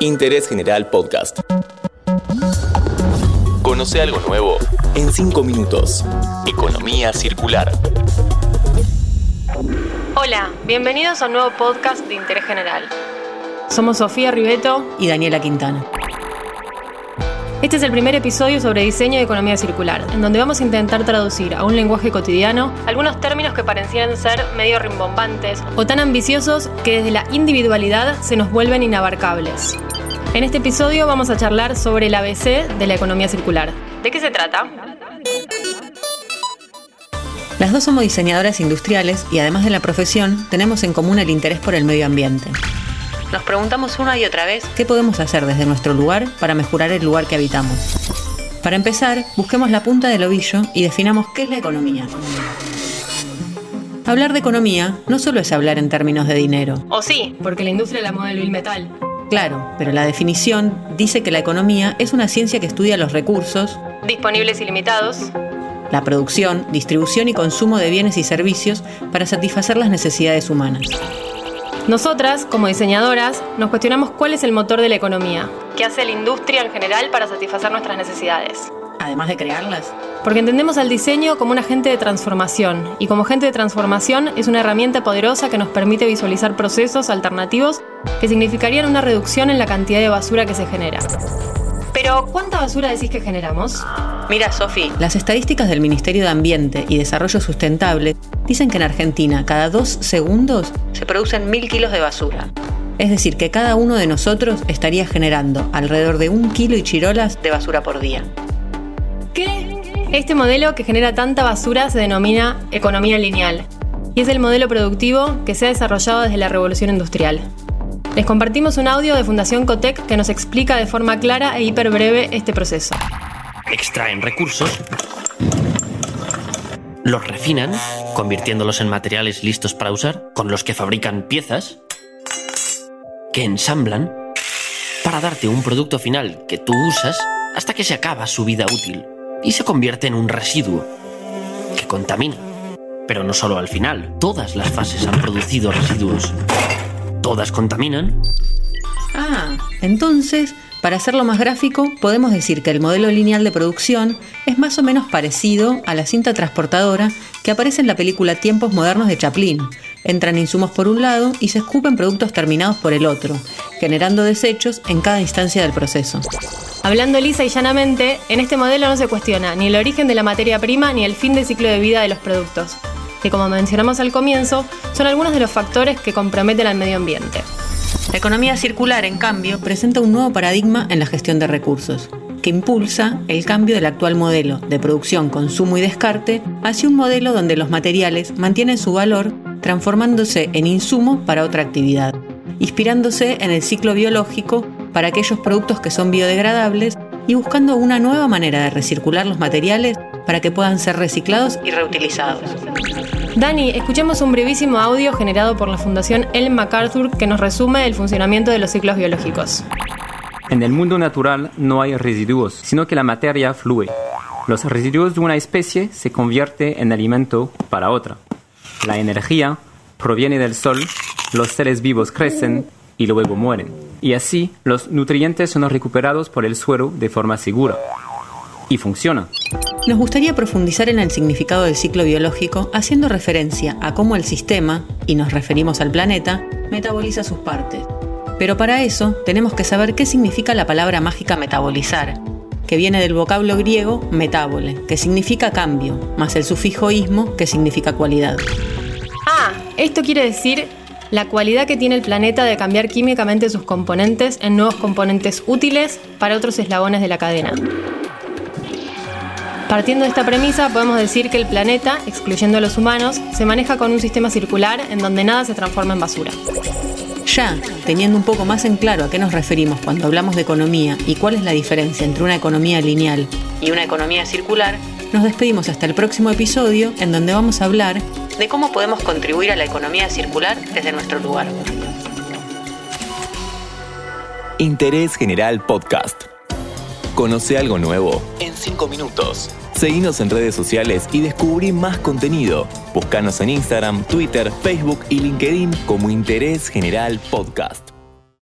Interés General Podcast. Conoce algo nuevo en 5 minutos. Economía circular. Hola, bienvenidos a un nuevo podcast de Interés General. Somos Sofía Ribeto y Daniela Quintana. Este es el primer episodio sobre diseño de economía circular, en donde vamos a intentar traducir a un lenguaje cotidiano algunos términos que parecían ser medio rimbombantes o tan ambiciosos que desde la individualidad se nos vuelven inabarcables. En este episodio vamos a charlar sobre el ABC de la economía circular. ¿De qué se trata? Las dos somos diseñadoras industriales y además de la profesión, tenemos en común el interés por el medio ambiente. Nos preguntamos una y otra vez qué podemos hacer desde nuestro lugar para mejorar el lugar que habitamos. Para empezar, busquemos la punta del ovillo y definamos qué es la economía. Hablar de economía no solo es hablar en términos de dinero. O sí, porque la industria la mueve el metal. Claro, pero la definición dice que la economía es una ciencia que estudia los recursos disponibles y limitados, la producción, distribución y consumo de bienes y servicios para satisfacer las necesidades humanas. Nosotras, como diseñadoras, nos cuestionamos cuál es el motor de la economía, qué hace la industria en general para satisfacer nuestras necesidades. Además de crearlas. Porque entendemos al diseño como un agente de transformación, y como agente de transformación es una herramienta poderosa que nos permite visualizar procesos alternativos que significarían una reducción en la cantidad de basura que se genera. Pero, ¿cuánta basura decís que generamos? Mira, Sofi, las estadísticas del Ministerio de Ambiente y Desarrollo Sustentable dicen que en Argentina cada dos segundos se producen mil kilos de basura. Es decir, que cada uno de nosotros estaría generando alrededor de un kilo y chirolas de basura por día. ¿Qué? Este modelo que genera tanta basura se denomina economía lineal y es el modelo productivo que se ha desarrollado desde la revolución industrial. Les compartimos un audio de Fundación Cotec que nos explica de forma clara e hiper breve este proceso. Extraen recursos, los refinan, convirtiéndolos en materiales listos para usar, con los que fabrican piezas, que ensamblan, para darte un producto final que tú usas hasta que se acaba su vida útil y se convierte en un residuo que contamina. Pero no solo al final, todas las fases han producido residuos todas contaminan. Ah, entonces, para hacerlo más gráfico, podemos decir que el modelo lineal de producción es más o menos parecido a la cinta transportadora que aparece en la película Tiempos Modernos de Chaplin. Entran insumos por un lado y se escupen productos terminados por el otro, generando desechos en cada instancia del proceso. Hablando lisa y llanamente, en este modelo no se cuestiona ni el origen de la materia prima ni el fin de ciclo de vida de los productos que como mencionamos al comienzo, son algunos de los factores que comprometen al medio ambiente. La economía circular, en cambio, presenta un nuevo paradigma en la gestión de recursos, que impulsa el cambio del actual modelo de producción, consumo y descarte hacia un modelo donde los materiales mantienen su valor transformándose en insumo para otra actividad, inspirándose en el ciclo biológico para aquellos productos que son biodegradables y buscando una nueva manera de recircular los materiales para que puedan ser reciclados y reutilizados. Dani, escuchemos un brevísimo audio generado por la Fundación Ellen MacArthur que nos resume el funcionamiento de los ciclos biológicos. En el mundo natural no hay residuos, sino que la materia fluye. Los residuos de una especie se convierten en alimento para otra. La energía proviene del sol, los seres vivos crecen y luego mueren. Y así los nutrientes son recuperados por el suelo de forma segura. Y funciona. Nos gustaría profundizar en el significado del ciclo biológico haciendo referencia a cómo el sistema, y nos referimos al planeta, metaboliza sus partes. Pero para eso tenemos que saber qué significa la palabra mágica metabolizar, que viene del vocablo griego metabole, que significa cambio, más el sufijo ismo, que significa cualidad. Ah, esto quiere decir la cualidad que tiene el planeta de cambiar químicamente sus componentes en nuevos componentes útiles para otros eslabones de la cadena. Partiendo de esta premisa, podemos decir que el planeta, excluyendo a los humanos, se maneja con un sistema circular en donde nada se transforma en basura. Ya, teniendo un poco más en claro a qué nos referimos cuando hablamos de economía y cuál es la diferencia entre una economía lineal y una economía circular, nos despedimos hasta el próximo episodio en donde vamos a hablar de cómo podemos contribuir a la economía circular desde nuestro lugar. Interés General Podcast. Conoce algo nuevo 5 minutos. Seguinos en redes sociales y descubrí más contenido. Búscanos en Instagram, Twitter, Facebook y LinkedIn como Interés General Podcast.